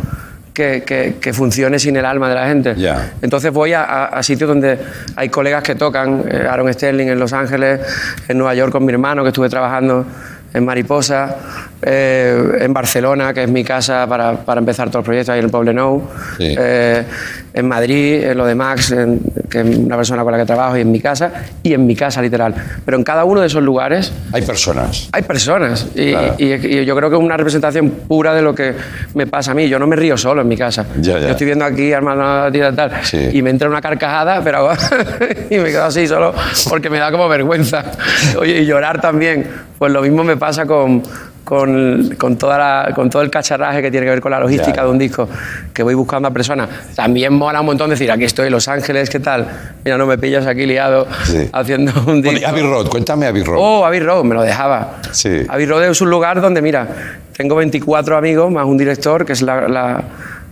que, que- que funcione sin el alma de la gente. Entonces voy a, a- a sitios donde hay colegas que tocan, eh, Aaron Sterling en Los Ángeles, en Nueva York con mi hermano que estuve trabajando en Mariposa, eh, en Barcelona, que es mi casa para, para empezar todos los proyectos ahí en el Poblenou, Sí. eh, en Madrid, en lo de Max, en- que es una persona con la que trabajo, y en mi casa, y en mi casa literal. Pero en cada uno de esos lugares Hay personas. hay personas y, Claro. y- y yo creo que es una representación pura de lo que me pasa a mí. Yo no me río solo en mi casa. Ya, ya. Yo estoy viendo aquí hermano tía, tal Sí. y me entra una carcajada, pero y me quedo así solo porque me da como vergüenza. Oye, y llorar también. Pues lo mismo me pasa con con, con toda la- con todo el cacharraje que tiene que ver con la logística Ya. de un disco, que voy buscando a personas. También mola un montón decir, aquí estoy Los Ángeles, ¿qué tal? Mira, no me pillas aquí liado Sí. haciendo un disco. Bueno, Abbey Road, cuéntame Abbey Road. Oh, Abbey Road, me lo dejaba. Sí. Abbey Road es un lugar donde, mira, tengo 24 amigos más un director, que es la, la-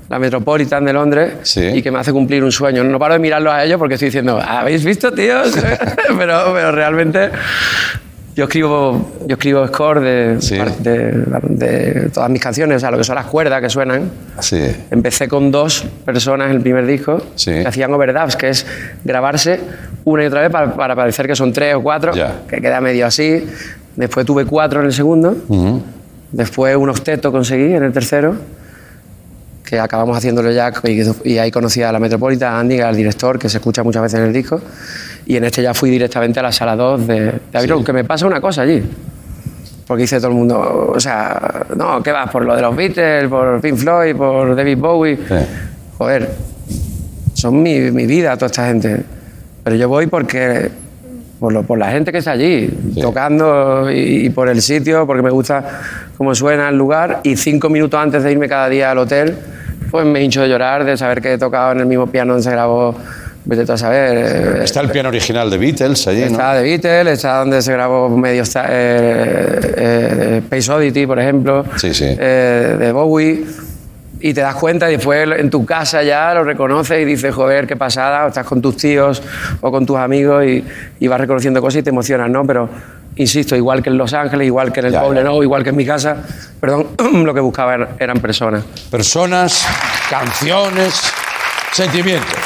la Metropolitan de Londres, Sí. y que me hace cumplir un sueño. No paro de mirarlos a ellos porque estoy diciendo, ¿habéis visto, tíos? pero, pero realmente yo escribo, yo escribo score de, Sí. de, de todas mis canciones, o sea, lo que son las cuerdas que suenan. Sí. Empecé con dos personas en el primer disco Sí. que hacían overdubs, que es grabarse una y otra vez para, para parecer que son tres o cuatro, Ya. que queda medio así. Después tuve cuatro en el segundo. Después un octeto conseguí en el tercero, que acabamos haciéndolo ya y, y ahí conocí a la Metropolitan, a Andy, al director, que se escucha muchas veces en el disco. Y en este ya fui directamente a la sala 2 de, de Road, que me pasa una cosa allí. Porque dice todo el mundo, o sea, no, ¿qué vas? ¿Por lo de los Beatles, por Pink Floyd, por David Bowie? Sí. Joder, son mi, mi vida toda esta gente. Pero yo voy porque por, lo- por la gente que está allí, Sí. tocando y, y por el sitio, porque me gusta cómo suena el lugar. Y cinco minutos antes de irme cada día al hotel, pues me hincho de llorar, de saber que he tocado en el mismo piano donde se grabó, vete a saber. eh, Está el piano original de Beatles allí, ¿no? Está de Beatles, está donde se grabó medio eh, eh, Space Oddity, por ejemplo, Sí, sí. eh, de Bowie. Y te das cuenta y después en tu casa ya lo reconoces y dices, joder, qué pasada, o estás con tus tíos o con tus amigos y, y vas reconociendo cosas y te emocionas, ¿no? Pero, insisto, igual que en Los Ángeles, igual que en el Ya, ya. Poblenou, igual que en mi casa, perdón, lo que buscaba eran, eran personas. Personas, canciones, sentimientos.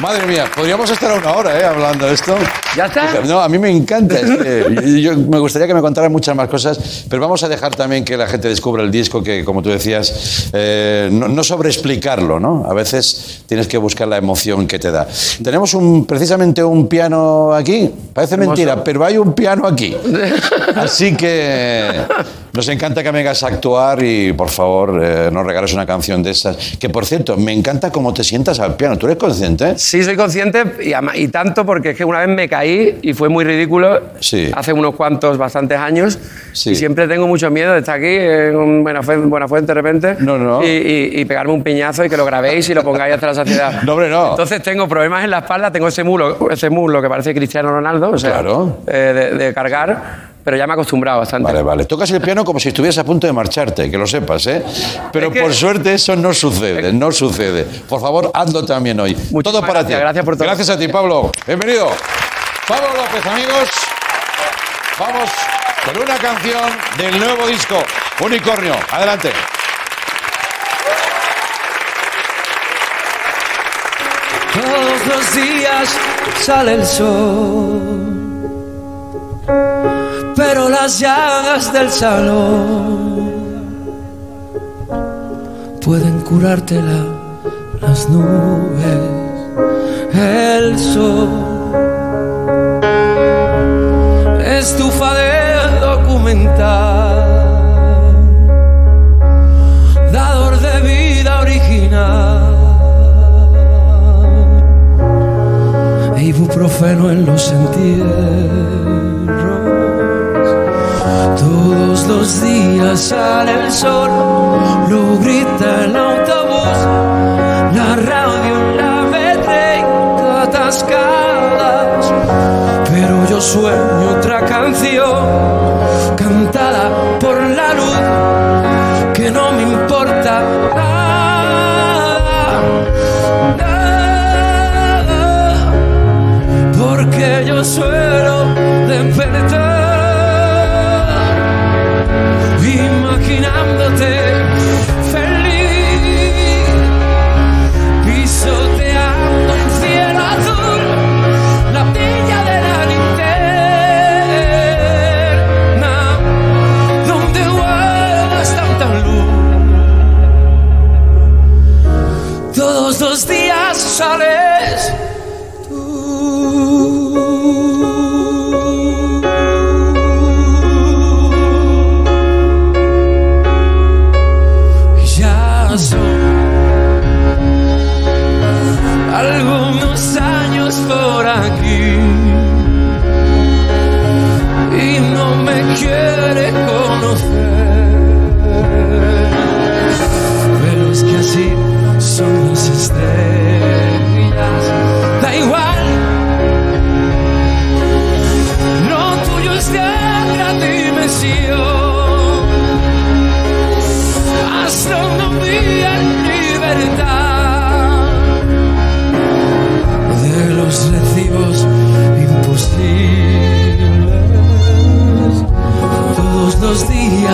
Madre mía, podríamos estar una hora ¿eh? hablando de esto. ¿Ya está? No, a mí me encanta. es que yo, me gustaría que me contaran muchas más cosas, pero vamos a dejar también que la gente descubra el disco, que como tú decías, eh, no, no sobreexplicarlo, ¿no? A veces tienes que buscar la emoción que te da. Tenemos un, precisamente un piano aquí. Parece mentira, pero hay un piano aquí. Así que nos encanta que vengas a actuar y por favor eh, nos regales una canción de estas. Que por cierto, me encanta cómo te sientas al piano. ¿Tú eres consciente? Sí, soy consciente y, y tanto porque es que una vez me caí y fue muy ridículo Sí. hace unos cuantos, bastantes años. Sí. Y siempre tengo mucho miedo de estar aquí en Buenafuente, Buenafuente de repente No, no. Y, y- y pegarme un piñazo y que lo grabéis y lo pongáis hasta la saciedad. No, hombre, no. Entonces tengo problemas en la espalda, tengo ese muslo, ese muslo que parece Cristiano Ronaldo, o sea, Claro. eh, de, de cargar, pero ya me he acostumbrado bastante. Vale, vale. Tocas el piano como si estuvieras a punto de marcharte, que lo sepas, ¿eh? Pero Es que- por suerte eso no sucede, no sucede. Por favor, hazlo también hoy. Muchísimas todo para gracias, ti. gracias por todo. Gracias a ti, Pablo. Bienvenido. Pablo López, amigos. Vamos con una canción del nuevo disco, Unicornio. Adelante. Todos los días sale el sol, pero las llagas del salón pueden curártela las nubes, el sol, estufa de documental, dador de vida original. e ibuprofeno en los entierros. Todos los días sale el sol, lo grita el autobús, la radio la ve atascadas. Pero yo sueño otra canción cantada por la luz que no me importa nada, nada, porque yo suelo despertar imaginándote feliz,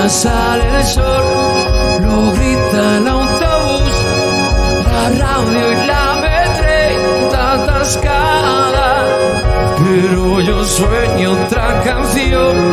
sale el sol, lo grita el autobús, la radio y la metralla atascada. Pero yo sueño otra canción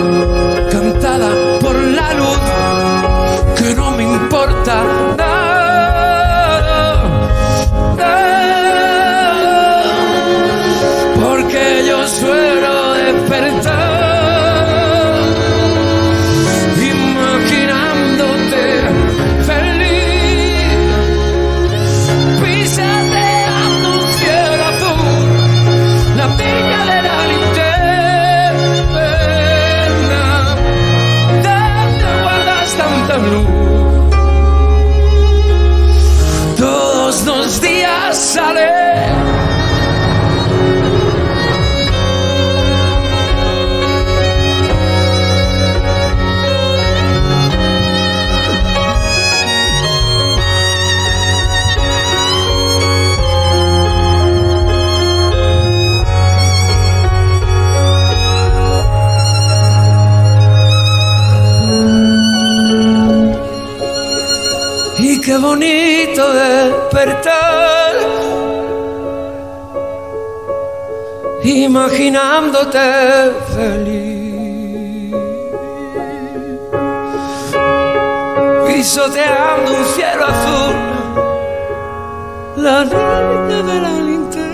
despertar. Imaginándote feliz, pisoteando un cielo azul, la línea de la linterna,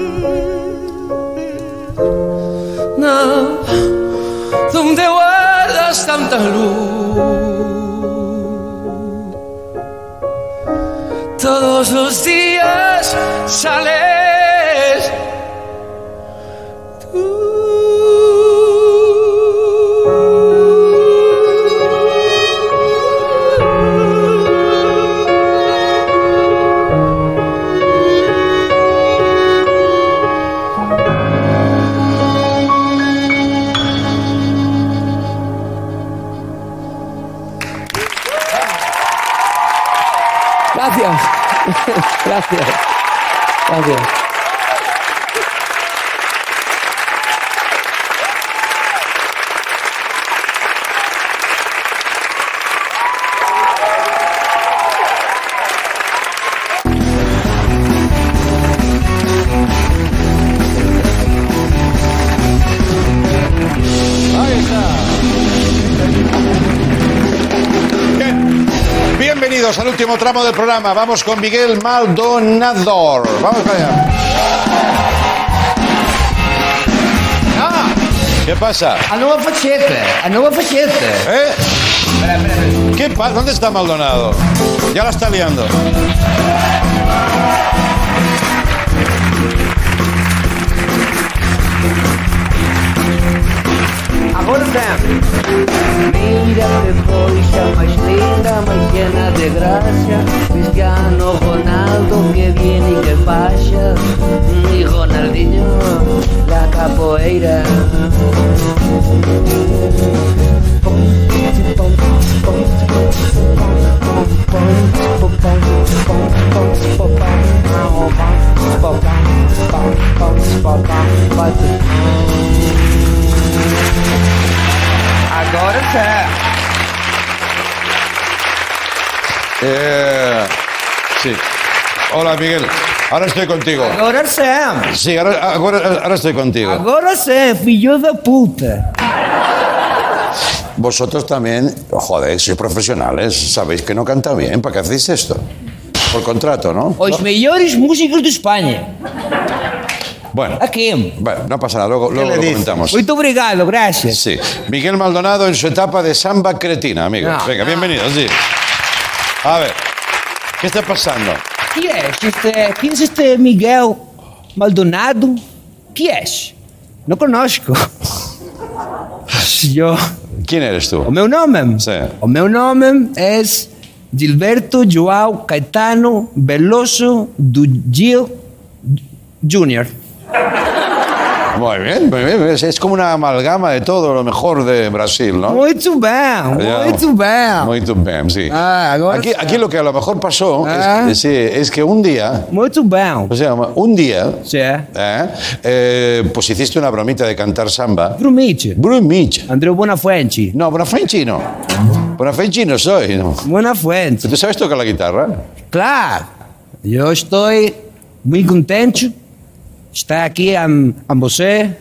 donde guardas tanta luz. Todos los días sales Gracias. Gracias. Último tramo del programa. Vamos con Miguel Maldonador. Vamos para allá. Ah, ¿Qué pasa? a nuova faceta, a nuova faceta. ¿Eh? ¿Qué pasa? ¿Dónde está Maldonado? Ya la está liando. Agora vem. Mira mais linda, mais llena de gracia. Cristiano Ronaldo que viene y que vaya. Hola, Miguel. Ahora estoy contigo. Agora sim. Sí, ahora, ahora, ahora estoy contigo. Agora sim, filho da puta. Vosotros también, joder, sois profesionales, sabéis que no canta bien. ¿Para qué hacéis esto? Por contrato, ¿no? Os melhores músicos de Espanha. Bueno, Aqui. bueno no pasa nada, luego, luego lo dices? comentamos. Muito obrigado, gracias. Sí. Miguel Maldonado en su etapa de samba cretina, amigo. No. Venga, bienvenido, sí. A ver, ¿qué está pasando? Quem é este? Quem é este Miguel Maldonado? Quem é? Não conosco. Eu, ¿Quién eres tú? o meu nome? Sí. O meu nome é Gilberto João Caetano Veloso do Gil Jr. Muy bien, muy bien. Es, es como una amalgama de todo lo mejor de Brasil, ¿no? Muito bem, muito bem. Muy bien, sí. Ah, aquí, aquí lo que a lo mejor pasó es- Ah. es, es que un día, Muito bem. o sea, un día, Sí. ¿eh? Eh, pues hiciste una bromita de cantar samba. Promete. Bromita. Andreu Buenafuente. No, Buenafuente no. Buenafuente no soy, no. Buenafuente. ¿Tú sabes tocar la guitarra? Claro, eu estou muito contente de estar aqui a, a você,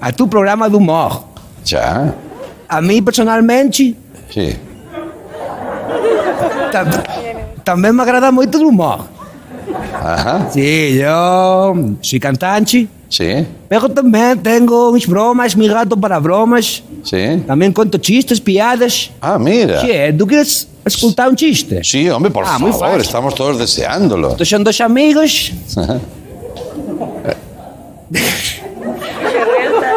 a tu programa de humor. Ya. A mim, personalmente, Sí. tam, também me agrada muito o humor. Ajá. Sim, eu sou cantante, Sí. mas também tenho uns bromas, me rato para bromas, Sí. também conto chistes, piadas. Ah, mira. Que tu queres escutar um chiste? Sí, hombre, por Ah, favor, estamos todos deseándolo. Estos son dos amigos.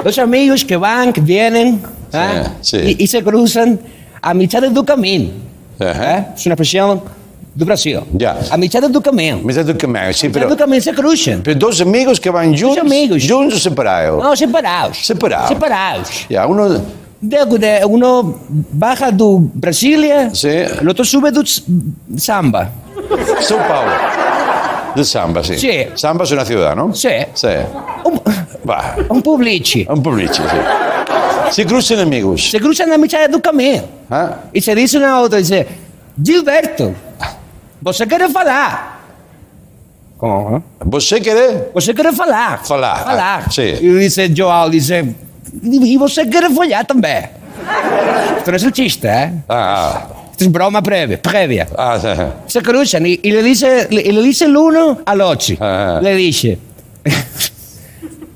dos amigos que van, que vienen ¿ah? sí. Y, y se cruzan a mitad do caminho. Ajá. ¿ah? Es una expresión do Brasil. Ya. A mitad do caminho. Me dices tú que me- sí, A mitad pero, do caminho se cruzan. pero dos amigos que van juntos. amigos. Juntos o separados. No, separados. Separados. Separados. Ya, uno. De- de- uno baja do Brasília, Sí. el otro sube do s- samba. São Paulo. De Samba, sí. Sí. Samba es una ciudad, ¿no? Sí. Sí. Un, Va. un publici. Un puebliche, sí. Se cruzan amigos. Se cruzan na mitad do caminho. Ah, E se diz uma a outra, diz, Gilberto, você quer falar? Com, Você querer Você quer falar. Falar, Falar. ah, sim. E disse João, disse... E você quer folhar também. Tu não é artista, é? Ah, Isto é broma prévia. prévia. ah, ah, Se cruzan y, y le dice y le dice el uno al otro. Ah. Le dice.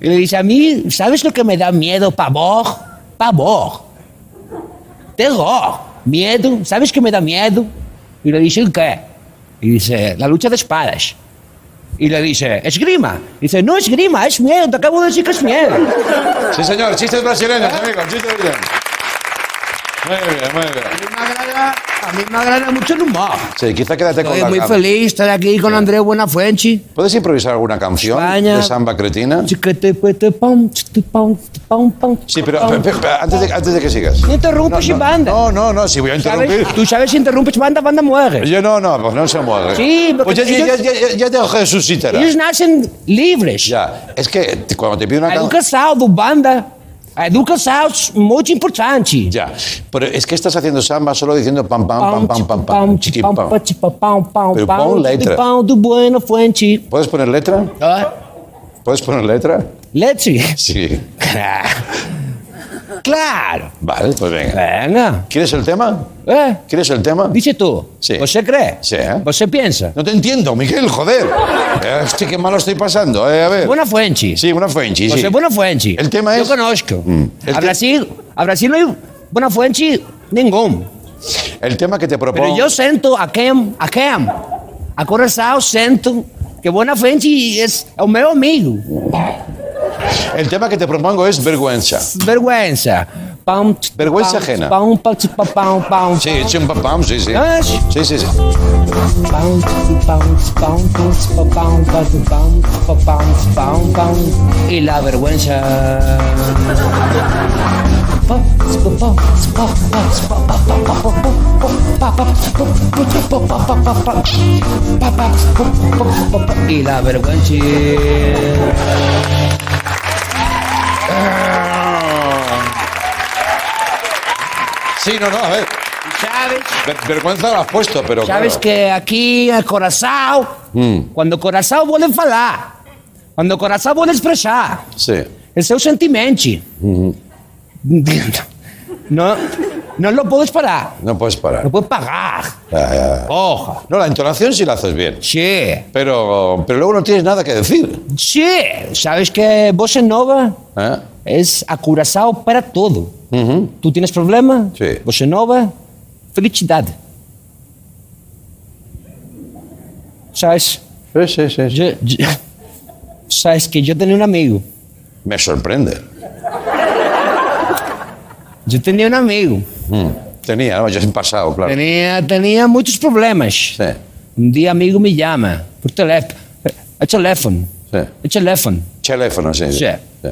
y le dice a mí, ¿sabes lo que me da miedo, pavor? Pavor. Terror. Miedo. ¿Sabes qué me da miedo? Y le dice, ¿el qué? Y dice, la lucha de espadas. Y le dice, esgrima. Dice, no esgrima, es miedo, te acabo de decir que es miedo. Sí, señor, chistes brasileños, amigos, chistes brasileños. Muy bien, muy bien. A mí me agrada mucho el humor. Sí, quizá quédate con Estoy la muy feliz de estar aquí con Andrés Buenafuente. ¿Puedes improvisar alguna canción España. de samba cretina? Sí, pero pam. pe- pe- pe- antes, de, antes de que sigas. No interrumpes no, y banda. No, no, no, si voy a ¿Sabes? interrumpir. Tú sabes si interrumpes banda, banda muere. Yo no, no, pues no se mueve. Sí, porque Pues ya, ya, ellos- ya, ya, ya te resucitará. Ellos nacen libres. Ya, es que cuando te pido una canción... educação do banda, a educação é muito importante. Ya, pero es que estás haciendo samba solo diciendo pam, pam, pam, pam, pam, pam, chiqui, pam, pam. pam, chipa, pam, pam, Pero pam, pon letra. Pão do Buenafuente. ¿Puedes poner letra? Ah, ¿Puedes poner letra? letra. Sí. Claro. Vale, pues venga. Venga. ¿Quieres el tema? Eh, ¿Quieres el tema? dice tú. Sí. Você crê? Sí, ¿eh? Você pensa? No te entiendo, Miguel, joder. Eh, Hostia, qué malo estoy pasando. Eh, a ver. Buenafuente. Sí, una fuente, sí. Você é Buenafuente. El tema es- conozco. El A te- Brasil, a Brasil não é Buenafuente nenhum. El tema que te Pero propongo... yo siento a quem, a quem, a coração siento que Buenafuente es o meu amigo. El tema que te propongo es vergüenza. Vergüenza. vergüenza ajena. sí, es un papam, sí, sí. Sí, sí, sí. Y la vergüenza. Y la vergüenza. Sí, no, no, a ver. ¿Sabes? Ver- vergüenza la has puesto, pero Sabes claro. que aquí el corazón, cuando o coração vuole falar, quando o coração vuole expressar, Sí. el seu sentimento, no, no lo puedes parar, No puedes no parar. puedes pagar. Ya, ya. Porra. No, la entonación sí la haces bien. Sí, Pero, pero luego no tienes nada que decir. sí, sabes que Bossa Nova ¿eh? es a coração para todo. Tú tienes problema, Sí. Bossa Nova, felicidade. Sabes, Sí, sí, sí. sí. yo, yo- sabes que yo tenía un amigo. Me sorprende. Yo tenía un amigo. Mm. Tenía, no, ya es en pasado, claro. Tenía, tenía muchos problemas. Sí, Un día amigo me llama por teléfono. El teléfono. sí. El teléfono. Teléfono, sí. Sí, Sí. sí.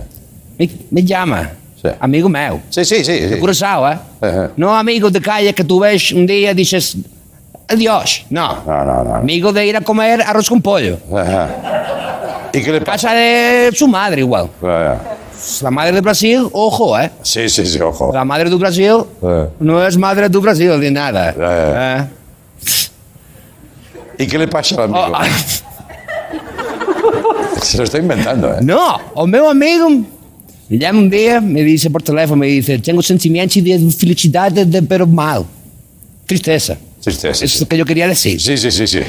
Me, me llama. Sí. Amigo meu. sí, sí. sí, sí. De Curaçao, ¿eh? Ajá. No amigo de calle que tú ves un día y dices adiós. No. No, no, no. Amigo de ir a comer arroz con pollo. Ajá. ¿Y qué le pasa? Casa de su madre igual. Ajá. La madre de Brasil, ojo, ¿eh? Sí, sí, sí, ojo. La madre do Brasil Eh. no es madre do Brasil ni nada. ¿eh? ¿Y qué le pasa al amigo? Oh, ah, Se lo está inventando, ¿eh? no, o meu amigo me llama un día, me dice por teléfono, me dice, tengo sentimientos de felicidad, de, pero mal. Tristeza. Tristeza, Eso es lo que yo quería decir. Sí, sí, sí, sí.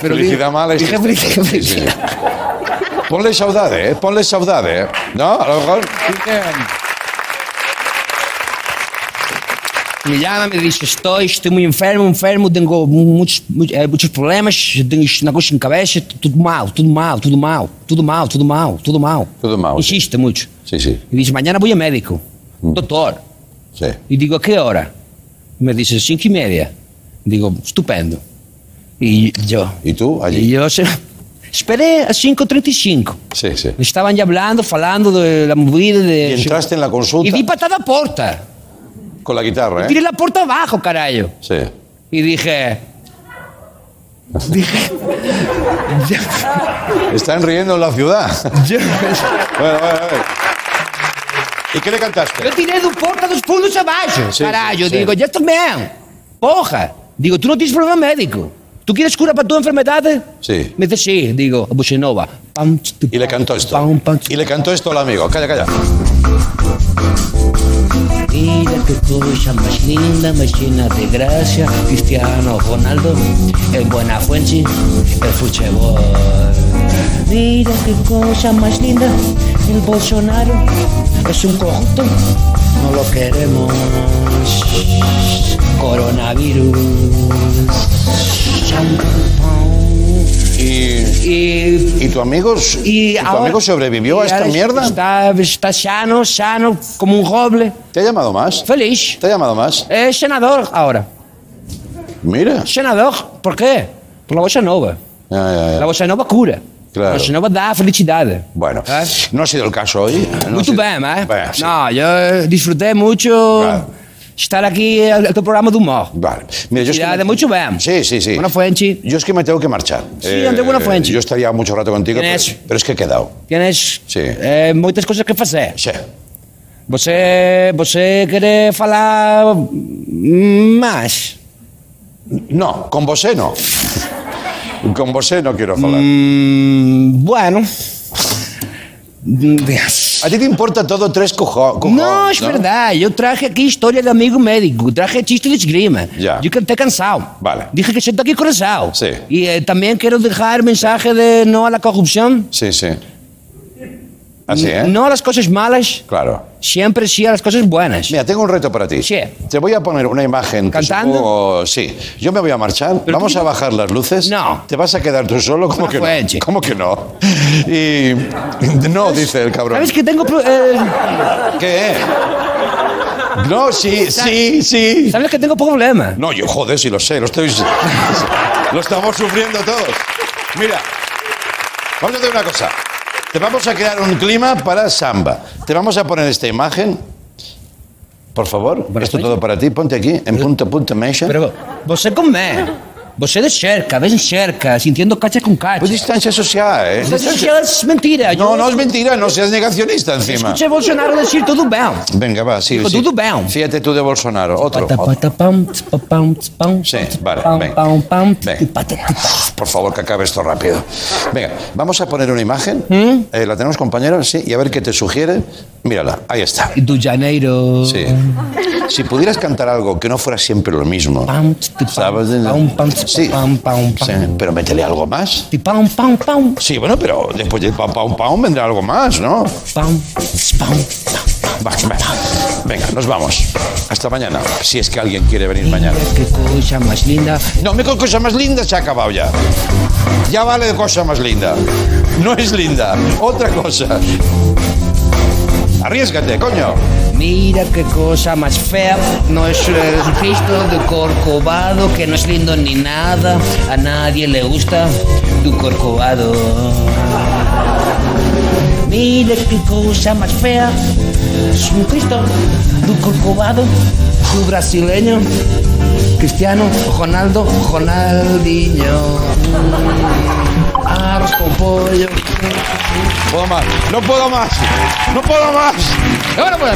Pero Felicidad mala es dije felicidad, Sí, sí. Ponle saudade, ¿eh? Ponle saudade, ¿eh? ¿No? A lo mejor... Me llama, me dice, estoy, estoy muy enfermo, enfermo, tengo muchos, mu- eh, muchos problemas, tengo negócio en cabeza, tudo mal, tudo mal, tudo mal, tudo mal, tudo mal, tudo mal. Tudo mal. Insiste mucho. Sí, sí. Y dice, mañana voy a médico, doctor. Sí. Y digo, ¿a qué hora? Me dice, cinco y media. Digo, estupendo. Y yo, ¿Y tú, y allí? yo se- esperé a 5.35. Sí, sí. Estaban ya hablando, falando de la movida de... Y entraste en la consulta Y di patada a porta. con la guitarra, Tiré ¿eh? la puerta abajo, carajo. Sí. Y dije. Dije. Están riendo en la ciudad. Bueno, bueno, bueno. ¿Y qué le cantaste? yo tiré do porta dos puntos abaixo. Sí, Caralho, sí. digo, yo también. Porra. Digo, tú no tienes problema médico. ¿Tú quieres cura para tu enfermedad? Sí. Me dice, sí. Digo, bossa nova. Pam, ch, tu, Y le cantó esto. Y le cantó esto al amigo. Calla, calla. Mira qué cosa más linda, más llena de gracia. Cristiano Ronaldo, el Buenafuente, el fútbol. Mira qué cosa más linda, el Bolsonaro es un corrupto, no lo queremos. Coronavirus. Y, Y, y tu amigo, y ¿y tu ahora- amigo sobrevivió a esta mierda. Está, está sano, sano, como un roble. ¿Te ha llamado más? Feliz. ¿Te ha llamado más? Es senador ahora. Mira. Senador, por quê? Por la bossa nova. Ya, ya, ya. La bossa nova cura. Claro. La bossa nova dá felicidade. Bueno, ¿Eh? no ha sido el caso hoy. No sido- bem, ¿eh? Bueno, sí. No, yo disfruté mucho Claro. estar aquí en el programa de humor. Vale. Mira, yo es que me- mucho bien. Sí, sí, sí. Buena Fuenchi. Yo es que me tengo que marchar. Eh, Sí, ante Buena Fuenchi. Yo estaría mucho rato contigo, pero, Tienes- pero es que he quedado. Tienes Sí. eh, moitas cousas que facer. Sí. Você, você quer falar máis? No, con vosé no. Con vosé no quiero hablar. Mm, bueno. A ti te importa todo tres cojo- cojones. No, es verdad. Yo traje aquí historia de amigo médico. Traje chiste de esgrima. Ya. Yo canté cansado. Vale. Dije que siento aquí corazón. Sí. Y eh, también quiero dejar mensaje de no a la corrupción. Sí, sí. Así, ¿eh? No a las cosas malas. Claro. Siempre sí a las cosas buenas. Mira, tengo un reto para ti. Sí. Te voy a poner una imagen. ¿Cantando? supongo- Sí. Yo me voy a marchar. Vamos tú- a bajar las luces. No. ¿Te vas a quedar tú solo? ¿Cómo Buena que no? ¿Cómo que no? Y... No, dice el cabrón. ¿Sabes que tengo... eh, ¿Qué? No, sí, sí, sí. ¿Sabes que tengo problema? No, yo joder, sí lo sé, lo estoy. Lo estamos sufriendo todos. Mira, vamos a hacer una cosa. Te vamos a crear un clima para samba. Te vamos a poner esta imagen. Por favor, esto todo para ti. Ponte aquí, en punto, punto, mecha. Pero você com mé. Você de cerca, ves en cerca, sintiendo cacha con cacha. Pues distancia social, ¿eh? Eso sí es mentira. No, Yo no es mentira, no seas negacionista encima. Escuché a Bolsonaro decir todo bien. Venga, va, sí, Dijo, sí. todo bien. Fíjate tú de Bolsonaro, otro. Pata, otro. Sí, vale, pam, venga. pam, pam, ts, Venga. Por favor, que acabe esto rápido. Venga, vamos a poner una imagen. Eh, ¿La tenemos, compañero? Sí, y a ver qué te sugiere. Mírala, ahí está. Do Janeiro. Sí. Si pudieras cantar algo que no fuera siempre lo mismo. ¿Sabes? Sí. pam, pam, pam. Sí, pero métele algo más. Ti, pam, pam, pam, Sí, bueno, pero después de pam, pam, pam vendrá algo más, ¿no? pam, pam, pam. Va, va. Venga, nos vamos. Hasta mañana. Si es que alguien quiere venir mañana. Qué cosa más linda. No, me con cosa más linda se ha acabado ya. Ya vale de cosa más linda. No es linda, otra cosa. Arriesgate, coño. Mira qué cosa más fea. No es eh, Jesucristo de Corcovado, que no es lindo ni nada. A nadie le gusta tu Corcovado. Mira qué cosa más fea. Jesucristo do Corcovado, tu brasileño. Cristiano Ronaldo, Ronaldinho. Arroz con pollo. puedo más, no puedo más, no puedo más. Ahora.